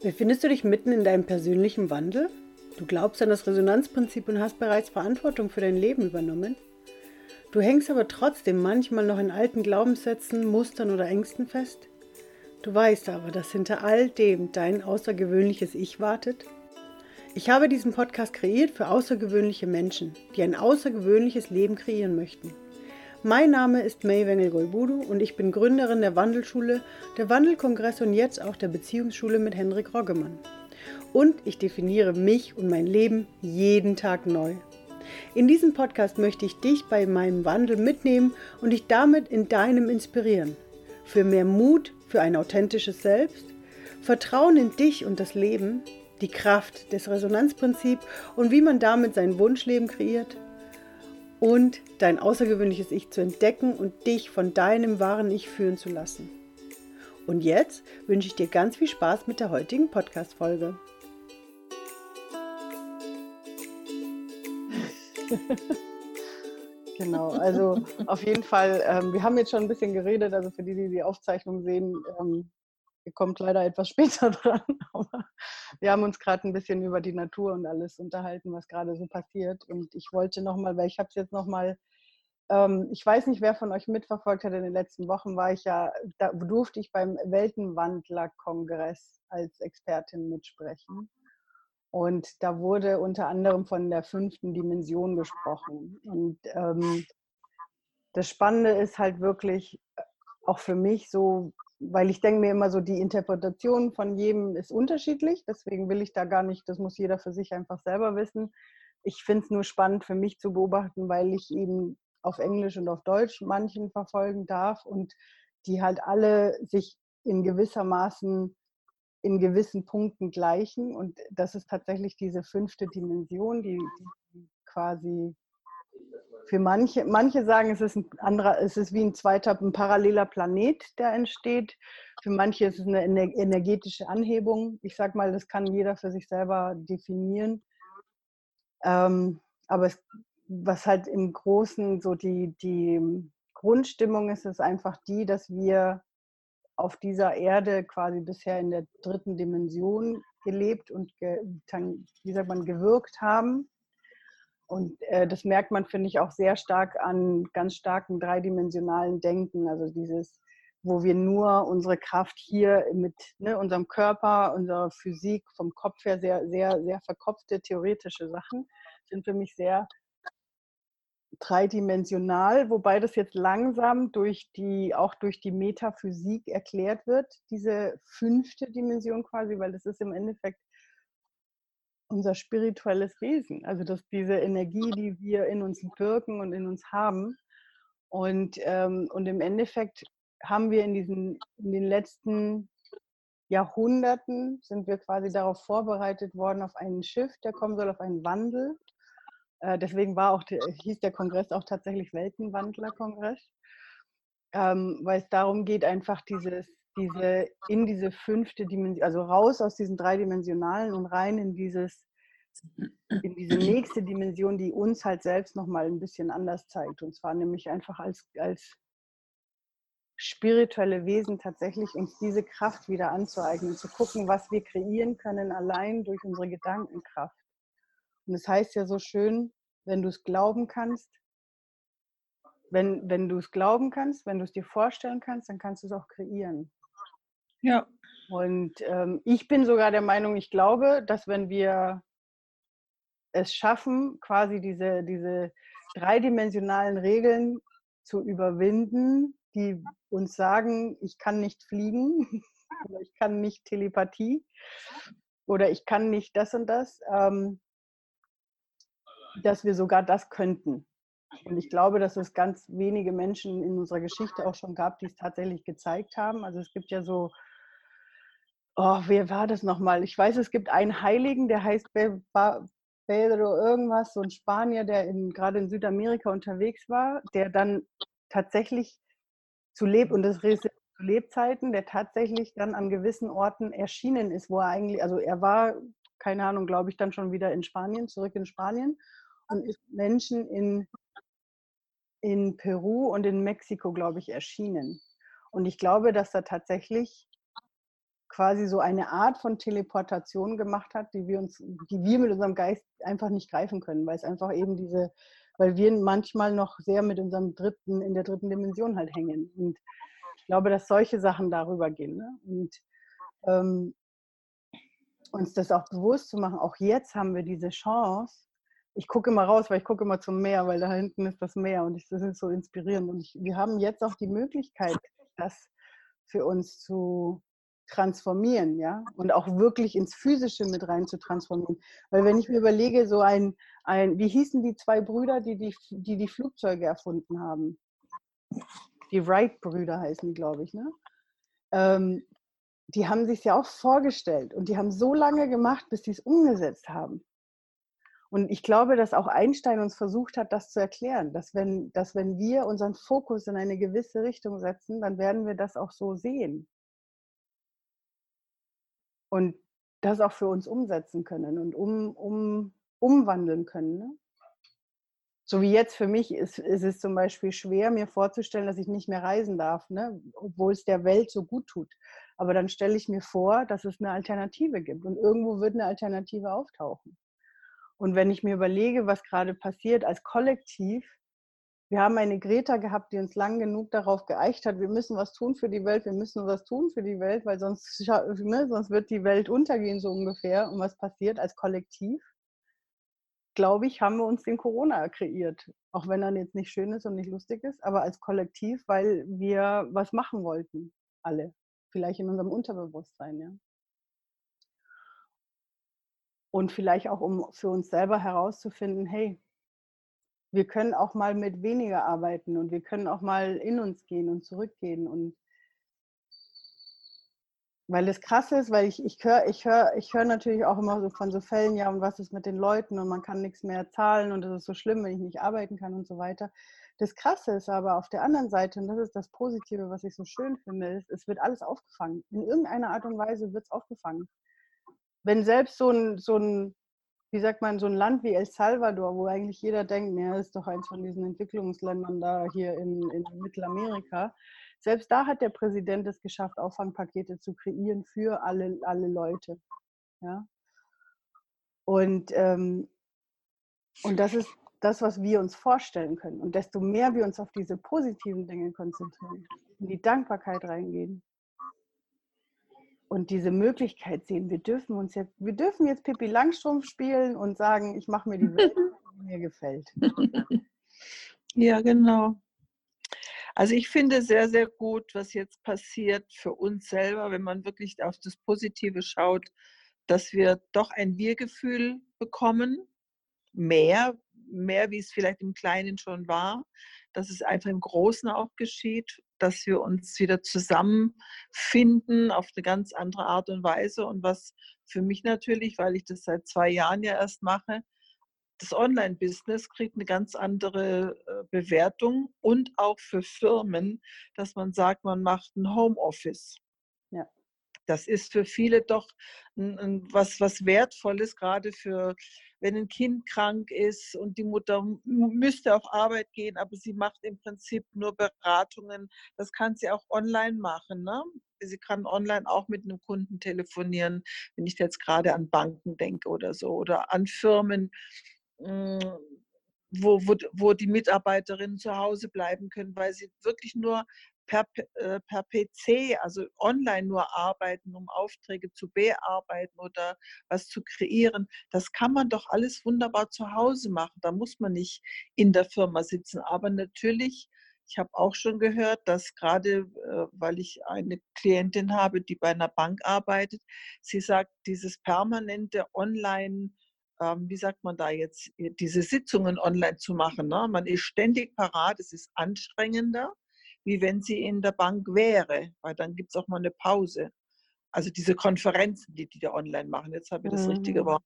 Befindest du dich mitten in deinem persönlichen Wandel? Du glaubst an das Resonanzprinzip und hast bereits Verantwortung für dein Leben übernommen? Du hängst aber trotzdem manchmal noch in alten Glaubenssätzen, Mustern oder Ängsten fest? Du weißt aber, dass hinter all dem dein außergewöhnliches Ich wartet? Ich habe diesen Podcast kreiert für außergewöhnliche Menschen, die ein außergewöhnliches Leben kreieren möchten. Mein Name ist May Wengel-Golbudu und ich bin Gründerin der Wandelschule, der Wandelkongress und jetzt auch der Beziehungsschule mit Henrik Roggemann. Und ich definiere mich und mein Leben jeden Tag neu. In diesem Podcast möchte ich dich bei meinem Wandel mitnehmen und dich damit in deinem inspirieren. Für mehr Mut, für ein authentisches Selbst, Vertrauen in dich und das Leben, die Kraft des Resonanzprinzips und wie man damit sein Wunschleben kreiert und dein außergewöhnliches Ich zu entdecken und dich von deinem wahren Ich führen zu lassen. Und jetzt wünsche ich dir ganz viel Spaß mit der heutigen Podcast-Folge. genau, also auf jeden Fall, ähm, wir haben jetzt schon ein bisschen geredet, also für die, die die Aufzeichnung sehen, ähm, ihr kommt leider etwas später dran, aber wir haben uns gerade ein bisschen über die Natur und alles unterhalten, was gerade so passiert. Und ich wollte nochmal, weil ich habe es jetzt nochmal, ähm, ich weiß nicht, wer von euch mitverfolgt hat, in den letzten Wochen war ich ja, da durfte ich beim Weltenwandler-Kongress als Expertin mitsprechen. Und da wurde unter anderem von der fünften Dimension gesprochen. Und ähm, das Spannende ist halt wirklich äh, auch für mich so, weil ich denke mir immer so, die Interpretation von jedem ist unterschiedlich. Deswegen will ich da gar nicht, das muss jeder für sich einfach selber wissen. Ich finde es nur spannend für mich zu beobachten, weil ich eben auf Englisch und auf Deutsch manchen verfolgen darf und die halt alle sich in gewissermaßen in gewissen Punkten gleichen. Und das ist tatsächlich diese fünfte Dimension, die, die quasi für manche, manche sagen, es ist ein anderer, es ist wie ein zweiter, ein paralleler Planet, der entsteht. Für manche ist es eine energetische Anhebung. Ich sage mal, das kann jeder für sich selber definieren. Ähm, aber es, was halt im Großen so die, die Grundstimmung ist, ist einfach die, dass wir auf dieser Erde quasi bisher in der dritten Dimension gelebt und, ge, wie sagt man, gewirkt haben und äh, das merkt man, finde ich, auch sehr stark an ganz starken dreidimensionalen Denken. Also dieses, wo wir nur unsere Kraft hier mit ne, unserem Körper, unserer Physik vom Kopf her sehr, sehr, sehr verkopfte theoretische Sachen sind für mich sehr dreidimensional, wobei das jetzt langsam durch die, auch durch die Metaphysik erklärt wird, diese fünfte Dimension quasi, weil das ist im Endeffekt unser spirituelles Wesen. Also dass diese Energie, die wir in uns birken und in uns haben. Und, ähm, und im Endeffekt haben wir in, diesen, in den letzten Jahrhunderten sind wir quasi darauf vorbereitet worden, auf einen Schiff, der kommen soll, auf einen Wandel. Äh, deswegen war auch hieß der Kongress auch tatsächlich Weltenwandler-Kongress, ähm, weil es darum geht, einfach dieses, diese, in diese fünfte Dimension, also raus aus diesen dreidimensionalen und rein in dieses, in diese nächste Dimension, die uns halt selbst nochmal ein bisschen anders zeigt. Und zwar nämlich einfach als, als spirituelle Wesen tatsächlich uns diese Kraft wieder anzueignen, zu gucken, was wir kreieren können allein durch unsere Gedankenkraft. Und es das heißt ja so schön, wenn du es glauben kannst, wenn, wenn du es glauben kannst, wenn du es dir vorstellen kannst, dann kannst du es auch kreieren. Ja. Und ähm, ich bin sogar der Meinung, ich glaube, dass wenn wir es schaffen, quasi diese, diese dreidimensionalen Regeln zu überwinden, die uns sagen, ich kann nicht fliegen oder ich kann nicht Telepathie oder ich kann nicht das und das, ähm, dass wir sogar das könnten. Und ich glaube, dass es ganz wenige Menschen in unserer Geschichte auch schon gab, die es tatsächlich gezeigt haben. Also es gibt ja so oh, wer war das nochmal? Ich weiß, es gibt einen Heiligen, der heißt Pedro irgendwas, so ein Spanier, der gerade in Südamerika unterwegs war, der dann tatsächlich zu Leb und das zu Lebzeiten, der tatsächlich dann an gewissen Orten erschienen ist, wo er eigentlich, also er war, keine Ahnung, glaube ich, dann schon wieder in Spanien, zurück in Spanien und ist Menschen in, in Peru und in Mexiko, glaube ich, erschienen. Und ich glaube, dass da tatsächlich quasi so eine Art von Teleportation gemacht hat, die wir uns, die wir mit unserem Geist einfach nicht greifen können, weil es einfach eben diese, weil wir manchmal noch sehr mit unserem dritten, in der dritten Dimension halt hängen. Und ich glaube, dass solche Sachen darüber gehen. Ne? Und ähm, uns das auch bewusst zu machen, auch jetzt haben wir diese Chance. Ich gucke immer raus, weil ich gucke immer zum Meer, weil da hinten ist das Meer und das ist so inspirierend. Und ich, wir haben jetzt auch die Möglichkeit, das für uns zu transformieren, ja, und auch wirklich ins Physische mit rein zu transformieren. Weil wenn ich mir überlege, so ein, ein wie hießen die zwei Brüder, die die, die, die Flugzeuge erfunden haben? Die Wright-Brüder heißen die, glaube ich, ne? Ähm, die haben sich ja auch vorgestellt und die haben so lange gemacht, bis sie es umgesetzt haben. Und ich glaube, dass auch Einstein uns versucht hat, das zu erklären, dass wenn, dass wenn wir unseren Fokus in eine gewisse Richtung setzen, dann werden wir das auch so sehen. Und das auch für uns umsetzen können und um, um, umwandeln können. Ne? So wie jetzt für mich ist, ist es zum Beispiel schwer, mir vorzustellen, dass ich nicht mehr reisen darf, ne? obwohl es der Welt so gut tut. Aber dann stelle ich mir vor, dass es eine Alternative gibt und irgendwo wird eine Alternative auftauchen. Und wenn ich mir überlege, was gerade passiert als Kollektiv, wir haben eine Greta gehabt, die uns lang genug darauf geeicht hat, wir müssen was tun für die Welt, wir müssen was tun für die Welt, weil sonst, ne, sonst wird die Welt untergehen, so ungefähr. Und was passiert als Kollektiv? Glaube ich, haben wir uns den Corona kreiert. Auch wenn er jetzt nicht schön ist und nicht lustig ist, aber als Kollektiv, weil wir was machen wollten, alle. Vielleicht in unserem Unterbewusstsein, ja und vielleicht auch, um für uns selber herauszufinden, hey, wir können auch mal mit weniger arbeiten und wir können auch mal in uns gehen und zurückgehen und weil das krass ist, weil ich, ich höre ich hör, ich hör natürlich auch immer so von so Fällen, ja, und was ist mit den Leuten und man kann nichts mehr zahlen und das ist so schlimm, wenn ich nicht arbeiten kann und so weiter. Das Krasse ist aber auf der anderen Seite, und das ist das Positive, was ich so schön finde, ist, es wird alles aufgefangen. In irgendeiner Art und Weise wird es aufgefangen wenn selbst so ein, so ein, wie sagt man, so ein Land wie El Salvador, wo eigentlich jeder denkt, ja, ist doch eins von diesen Entwicklungsländern da hier in, in Mittelamerika, selbst da hat der Präsident es geschafft, Auffangpakete zu kreieren für alle, alle Leute. Ja? Und, ähm, und das ist das, was wir uns vorstellen können. Und desto mehr wir uns auf diese positiven Dinge konzentrieren, in die Dankbarkeit reingehen, und diese Möglichkeit sehen, wir dürfen uns jetzt, wir dürfen jetzt Pippi Langstrumpf spielen und sagen, ich mache mir die Welt, die mir gefällt. Ja, genau. Also ich finde sehr, sehr gut, was jetzt passiert für uns selber, wenn man wirklich auf das Positive schaut, dass wir doch ein Wir-Gefühl bekommen, mehr, mehr wie es vielleicht im Kleinen schon war, dass es einfach im Großen auch geschieht, dass wir uns wieder zusammenfinden auf eine ganz andere Art und Weise. Und was für mich natürlich, weil ich das seit zwei Jahren ja erst mache, das Online-Business kriegt eine ganz andere äh, Bewertung und auch für Firmen, dass man sagt, man macht ein Homeoffice. Das ist für viele doch ein, ein, was, was Wertvolles, gerade für wenn ein Kind krank ist und die Mutter müsste auf Arbeit gehen, aber sie macht im Prinzip nur Beratungen. Das kann sie auch online machen. Ne? Sie kann online auch mit einem Kunden telefonieren, wenn ich jetzt gerade an Banken denke oder so oder an Firmen, hm, wo, wo, wo die Mitarbeiterinnen zu Hause bleiben können, weil sie wirklich nur per, äh, per PC, also online nur arbeiten, um Aufträge zu bearbeiten oder was zu kreieren, das kann man doch alles wunderbar zu Hause machen. Da muss man nicht in der Firma sitzen. Aber natürlich, ich habe auch schon gehört, dass gerade, äh, weil ich eine Klientin habe, die bei einer Bank arbeitet, sie sagt, dieses permanente Online- ähm, wie sagt man da jetzt, diese Sitzungen online zu machen. Ne? Man ist ständig parat, es ist anstrengender wie wenn sie in der Bank wäre, weil dann gibt es auch mal eine Pause. Also diese Konferenzen, die die da online machen, jetzt habe ich das mhm. richtige Wort.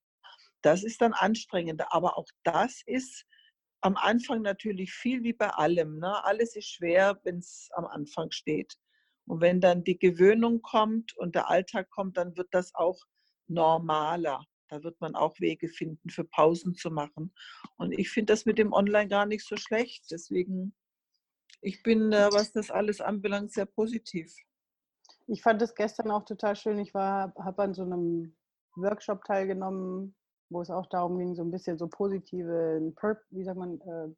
Das ist dann anstrengender, aber auch das ist am Anfang natürlich viel wie bei allem. Ne? Alles ist schwer, wenn es am Anfang steht. Und wenn dann die Gewöhnung kommt und der Alltag kommt, dann wird das auch normaler. Da wird man auch Wege finden, für Pausen zu machen. Und ich finde das mit dem Online gar nicht so schlecht. Deswegen ich bin, äh, was das alles anbelangt, sehr positiv. ich fand es gestern auch total schön. Ich war, habe an so einem Workshop teilgenommen, wo es auch darum ging, so ein bisschen so positive, wie sagt man, äh,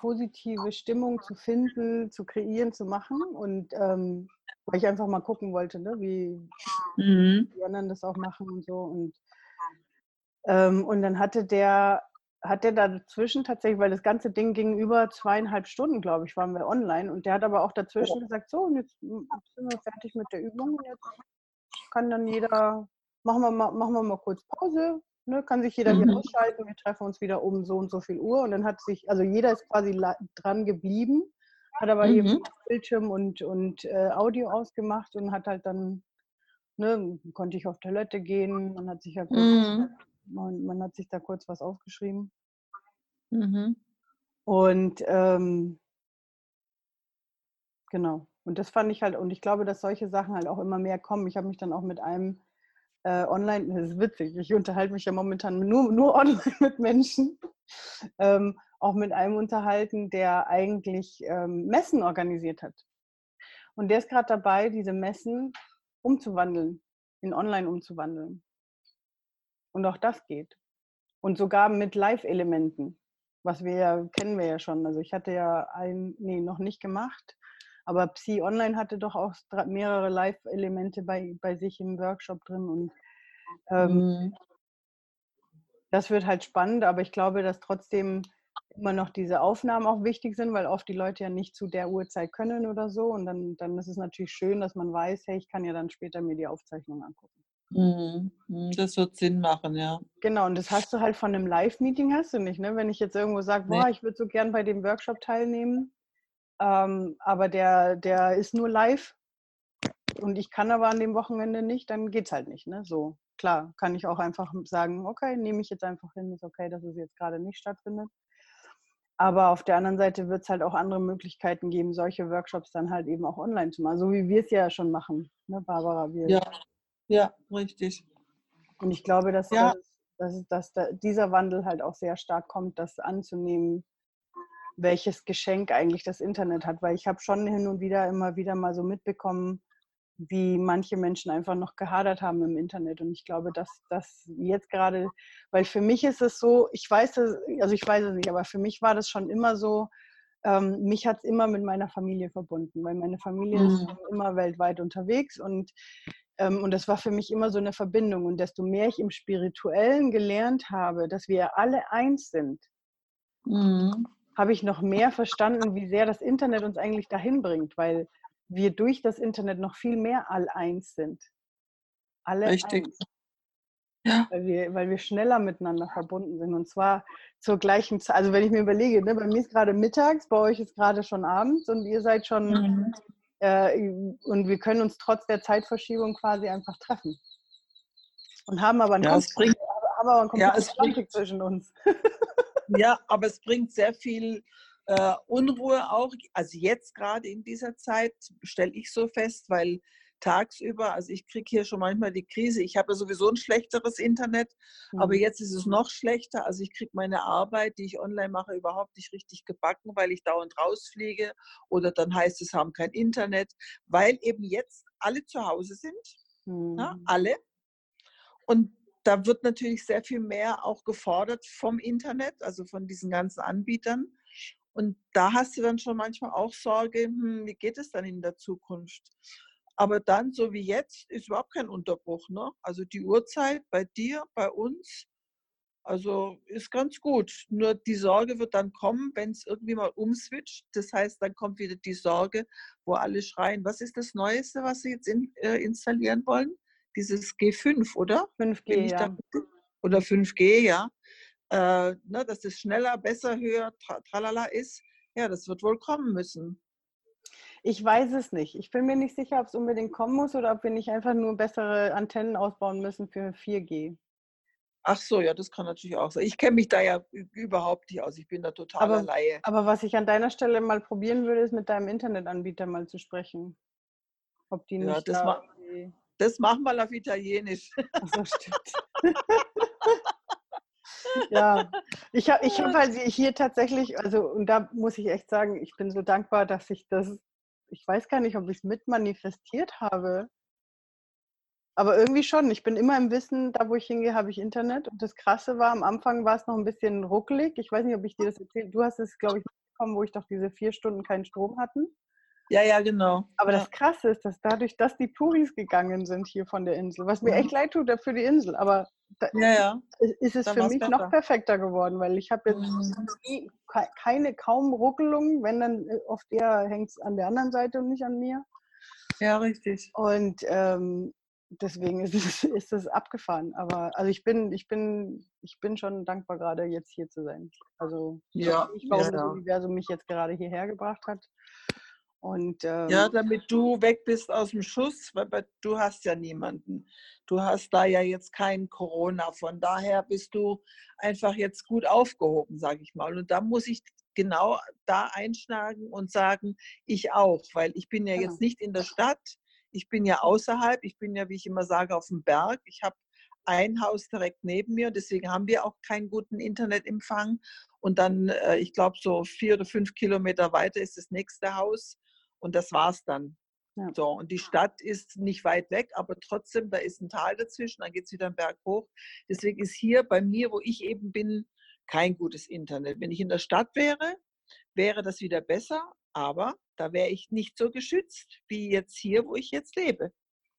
positive Stimmung zu finden, zu kreieren, zu machen. Und ähm, weil ich einfach mal gucken wollte, ne, wie mhm. die anderen das auch machen und so. Und, ähm, und dann hatte der hat der dazwischen tatsächlich, weil das ganze Ding ging über zweieinhalb Stunden, glaube ich, waren wir online. Und der hat aber auch dazwischen gesagt, so, und jetzt sind wir fertig mit der Übung. Jetzt kann dann jeder, machen wir mal, machen wir mal kurz Pause, ne, kann sich jeder mhm. hier ausschalten, wir treffen uns wieder um so und so viel Uhr. Und dann hat sich, also jeder ist quasi dran geblieben, hat aber mhm. eben Bildschirm und, und äh, Audio ausgemacht und hat halt dann, ne, konnte ich auf Toilette gehen, man hat sich ja kurz mhm man, man hat sich da kurz was aufgeschrieben. Mhm. Und ähm, genau. Und das fand ich halt, und ich glaube, dass solche Sachen halt auch immer mehr kommen. Ich habe mich dann auch mit einem äh, online, das ist witzig, ich unterhalte mich ja momentan nur, nur online mit Menschen, ähm, auch mit einem unterhalten, der eigentlich ähm, Messen organisiert hat. Und der ist gerade dabei, diese Messen umzuwandeln, in online umzuwandeln. Und auch das geht. Und sogar mit Live-Elementen, was wir ja, kennen wir ja schon. Also ich hatte ja ein, nee, noch nicht gemacht, aber Psi Online hatte doch auch mehrere Live-Elemente bei, bei sich im Workshop drin. Und ähm, mhm. das wird halt spannend, aber ich glaube, dass trotzdem immer noch diese Aufnahmen auch wichtig sind, weil oft die Leute ja nicht zu der Uhrzeit können oder so. Und dann, dann ist es natürlich schön, dass man weiß, hey, ich kann ja dann später mir die Aufzeichnung angucken. Mhm, mhm. Das wird Sinn machen, ja. Genau, und das hast du halt von einem Live-Meeting hast du nicht, ne? Wenn ich jetzt irgendwo sage, boah, nee. ich würde so gern bei dem Workshop teilnehmen, ähm, aber der, der ist nur live und ich kann aber an dem Wochenende nicht, dann geht es halt nicht, ne? So, klar, kann ich auch einfach sagen, okay, nehme ich jetzt einfach hin, ist okay, dass es jetzt gerade nicht stattfindet. Aber auf der anderen Seite wird es halt auch andere Möglichkeiten geben, solche Workshops dann halt eben auch online zu machen, so wie wir es ja schon machen, ne, Barbara? Wir ja, ja, richtig. Und ich glaube, dass, ja. das, dass, dass dieser Wandel halt auch sehr stark kommt, das anzunehmen, welches Geschenk eigentlich das Internet hat. Weil ich habe schon hin und wieder immer wieder mal so mitbekommen, wie manche Menschen einfach noch gehadert haben im Internet. Und ich glaube, dass das jetzt gerade, weil für mich ist es so, ich weiß es, also ich weiß es nicht, aber für mich war das schon immer so, ähm, mich hat es immer mit meiner Familie verbunden, weil meine Familie mhm. ist immer weltweit unterwegs und und das war für mich immer so eine Verbindung. Und desto mehr ich im Spirituellen gelernt habe, dass wir alle eins sind, mhm. habe ich noch mehr verstanden, wie sehr das Internet uns eigentlich dahin bringt, weil wir durch das Internet noch viel mehr all eins sind. Alle Richtig. eins. Ja. Weil, wir, weil wir schneller miteinander verbunden sind. Und zwar zur gleichen Zeit. Also wenn ich mir überlege, ne, bei mir ist gerade mittags, bei euch ist gerade schon abends und ihr seid schon mhm. Äh, und wir können uns trotz der Zeitverschiebung quasi einfach treffen. Und haben aber einen ja, Konflikt, bringt, aber einen ja, Konflikt zwischen uns. ja, aber es bringt sehr viel äh, Unruhe auch. Also jetzt gerade in dieser Zeit stelle ich so fest, weil tagsüber, also ich kriege hier schon manchmal die Krise, ich habe ja sowieso ein schlechteres Internet, mhm. aber jetzt ist es noch schlechter. Also ich kriege meine Arbeit, die ich online mache, überhaupt nicht richtig gebacken, weil ich dauernd rausfliege oder dann heißt es, haben kein Internet, weil eben jetzt alle zu Hause sind, ne, mhm. na, alle. Und da wird natürlich sehr viel mehr auch gefordert vom Internet, also von diesen ganzen Anbietern. Und da hast du dann schon manchmal auch Sorge, hm, wie geht es dann in der Zukunft? Aber dann, so wie jetzt, ist überhaupt kein Unterbruch. Ne? Also die Uhrzeit bei dir, bei uns, also ist ganz gut. Nur die Sorge wird dann kommen, wenn es irgendwie mal umswitcht. Das heißt, dann kommt wieder die Sorge, wo alle schreien, was ist das Neueste, was sie jetzt in, äh, installieren wollen? Dieses G5, oder? 5G, ja. oder 5G, ja. Äh, ne, dass es schneller, besser, höher, tra tralala ist. Ja, das wird wohl kommen müssen. Ich weiß es nicht. Ich bin mir nicht sicher, ob es unbedingt kommen muss oder ob wir nicht einfach nur bessere Antennen ausbauen müssen für 4G. Ach so, ja, das kann natürlich auch sein. Ich kenne mich da ja überhaupt nicht aus. Ich bin da total aber, Laie. Aber was ich an deiner Stelle mal probieren würde, ist mit deinem Internetanbieter mal zu sprechen. Ob die nicht. Ja, das, da ma das machen wir auf Italienisch. Ach so, stimmt. ja, ich habe ich hab halt hier tatsächlich, also und da muss ich echt sagen, ich bin so dankbar, dass ich das ich weiß gar nicht, ob ich es mit manifestiert habe. Aber irgendwie schon. Ich bin immer im Wissen, da wo ich hingehe, habe ich Internet. Und das Krasse war, am Anfang war es noch ein bisschen ruckelig. Ich weiß nicht, ob ich dir das erzählt Du hast es, glaube ich, mitbekommen, wo ich doch diese vier Stunden keinen Strom hatten. Ja, ja, genau. Aber ja. das Krasse ist, dass dadurch, dass die Touris gegangen sind hier von der Insel, was mir echt leid tut für die Insel, aber da ja, ja. ist es für mich besser. noch perfekter geworden, weil ich habe jetzt mhm. keine, kaum Ruckelungen, wenn dann äh, oft eher hängt es an der anderen Seite und nicht an mir. Ja, richtig. Und ähm, deswegen ist es, ist es abgefahren. Aber also ich bin, ich bin, ich bin schon dankbar, gerade jetzt hier zu sein. Also ja, ich, warum ja, das Universum mich jetzt gerade hierher gebracht hat. Und, ähm, ja, damit du weg bist aus dem Schuss, weil du hast ja niemanden. Du hast da ja jetzt kein Corona. Von daher bist du einfach jetzt gut aufgehoben, sage ich mal. Und da muss ich genau da einschlagen und sagen, ich auch, weil ich bin ja genau. jetzt nicht in der Stadt, ich bin ja außerhalb, ich bin ja, wie ich immer sage, auf dem Berg. Ich habe ein Haus direkt neben mir, deswegen haben wir auch keinen guten Internetempfang. Und dann, äh, ich glaube, so vier oder fünf Kilometer weiter ist das nächste Haus. Und das war's dann. Ja. So, und die Stadt ist nicht weit weg, aber trotzdem, da ist ein Tal dazwischen, dann geht es wieder einen Berg hoch. Deswegen ist hier bei mir, wo ich eben bin, kein gutes Internet. Wenn ich in der Stadt wäre, wäre das wieder besser, aber da wäre ich nicht so geschützt wie jetzt hier, wo ich jetzt lebe.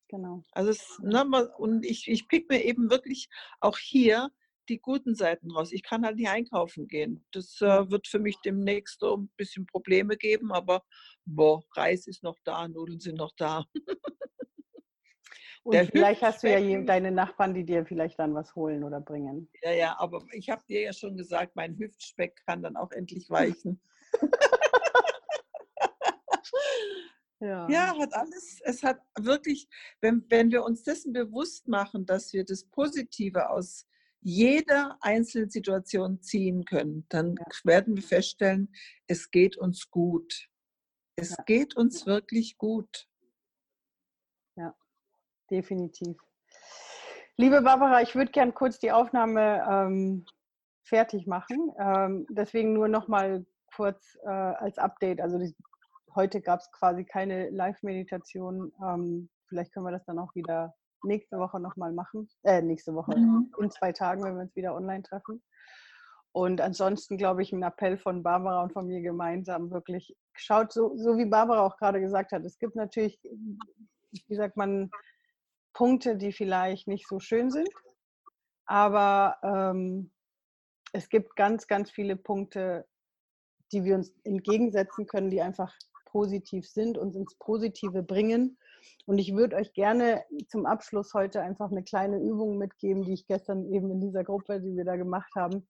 Genau. Also es, ne, und ich, ich pick mir eben wirklich auch hier die guten Seiten raus. Ich kann halt nicht einkaufen gehen. Das äh, wird für mich demnächst so ein bisschen Probleme geben, aber boah, Reis ist noch da, Nudeln sind noch da. Und Der vielleicht hast du ja deine Nachbarn, die dir vielleicht dann was holen oder bringen. Ja, ja, aber ich habe dir ja schon gesagt, mein Hüftspeck kann dann auch endlich weichen. Ja. ja. hat alles, es hat wirklich, wenn, wenn wir uns dessen bewusst machen, dass wir das Positive aus jeder einzelnen Situation ziehen können, dann ja. werden wir feststellen, es geht uns gut. Es ja. geht uns wirklich gut. Ja, definitiv. Liebe Barbara, ich würde gern kurz die Aufnahme ähm, fertig machen. Ähm, deswegen nur noch mal kurz äh, als Update. Also die, heute gab es quasi keine Live-Meditation. Ähm, vielleicht können wir das dann auch wieder nächste Woche nochmal machen. Äh, nächste Woche, mhm. in zwei Tagen, wenn wir uns wieder online treffen. Und ansonsten glaube ich, ein Appell von Barbara und von mir gemeinsam wirklich schaut, so, so wie Barbara auch gerade gesagt hat, es gibt natürlich, wie sagt man, Punkte, die vielleicht nicht so schön sind, aber ähm, es gibt ganz, ganz viele Punkte, die wir uns entgegensetzen können, die einfach positiv sind, uns ins Positive bringen. Und ich würde euch gerne zum Abschluss heute einfach eine kleine Übung mitgeben, die ich gestern eben in dieser Gruppe, die wir da gemacht haben.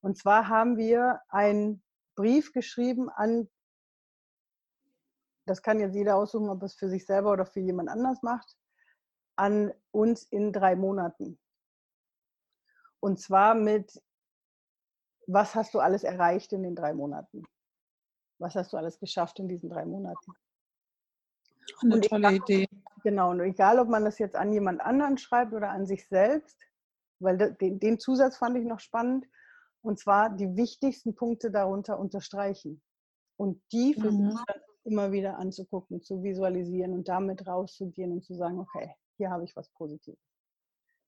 Und zwar haben wir einen Brief geschrieben an, das kann jetzt jeder aussuchen, ob es für sich selber oder für jemand anders macht, an uns in drei Monaten. Und zwar mit, was hast du alles erreicht in den drei Monaten? Was hast du alles geschafft in diesen drei Monaten? Eine und tolle egal, Idee. Genau, und egal, ob man das jetzt an jemand anderen schreibt oder an sich selbst, weil den, den Zusatz fand ich noch spannend, und zwar die wichtigsten Punkte darunter unterstreichen und die für mhm. sich immer wieder anzugucken, zu visualisieren und damit rauszugehen und zu sagen, okay, hier habe ich was Positives.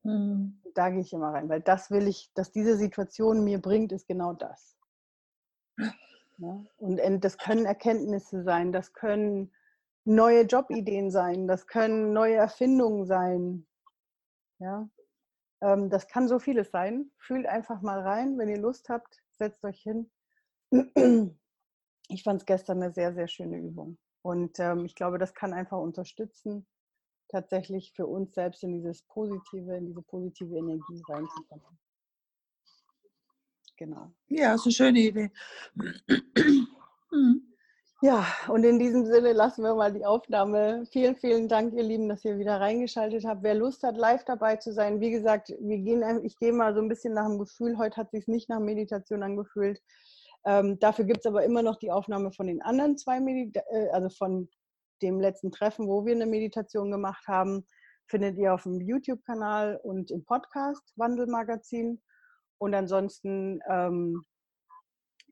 Mhm. Da gehe ich immer rein, weil das will ich, dass diese Situation mir bringt, ist genau das. Ja? Und das können Erkenntnisse sein, das können neue Jobideen sein, das können neue Erfindungen sein. Ja? Ähm, das kann so vieles sein. Fühlt einfach mal rein, wenn ihr Lust habt, setzt euch hin. Ich fand es gestern eine sehr, sehr schöne Übung. Und ähm, ich glaube, das kann einfach unterstützen, tatsächlich für uns selbst in dieses Positive, in diese positive Energie reinzukommen. Genau. Ja, ist eine schöne Idee. Ja, und in diesem Sinne lassen wir mal die Aufnahme. Vielen, vielen Dank, ihr Lieben, dass ihr wieder reingeschaltet habt. Wer Lust hat, live dabei zu sein, wie gesagt, wir gehen, ich gehe mal so ein bisschen nach dem Gefühl. Heute hat sich nicht nach Meditation angefühlt. Ähm, dafür gibt es aber immer noch die Aufnahme von den anderen zwei, Medita äh, also von dem letzten Treffen, wo wir eine Meditation gemacht haben, findet ihr auf dem YouTube-Kanal und im Podcast Wandelmagazin. Und ansonsten ähm,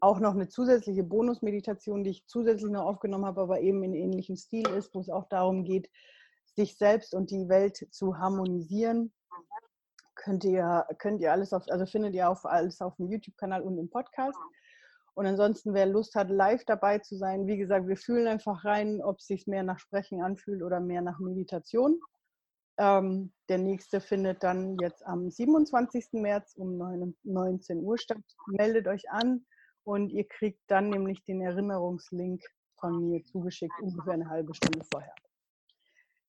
auch noch eine zusätzliche Bonusmeditation, die ich zusätzlich noch aufgenommen habe, aber eben in ähnlichem Stil ist, wo es auch darum geht, sich selbst und die Welt zu harmonisieren. Könnt ihr, könnt ihr alles auf, also findet ihr auf alles auf dem YouTube-Kanal und im Podcast. Und ansonsten, wer Lust hat, live dabei zu sein, wie gesagt, wir fühlen einfach rein, ob es sich mehr nach Sprechen anfühlt oder mehr nach Meditation. Ähm, der nächste findet dann jetzt am 27. März um 19 Uhr statt. Meldet euch an und ihr kriegt dann nämlich den Erinnerungslink von mir zugeschickt, ungefähr eine halbe Stunde vorher.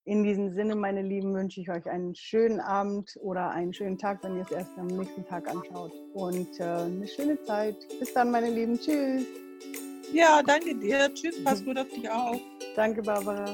In diesem Sinne, meine Lieben, wünsche ich euch einen schönen Abend oder einen schönen Tag, wenn ihr es erst am nächsten Tag anschaut. Und äh, eine schöne Zeit. Bis dann, meine Lieben. Tschüss. Ja, danke dir. Tschüss. Pass gut auf dich auf. Danke, Barbara.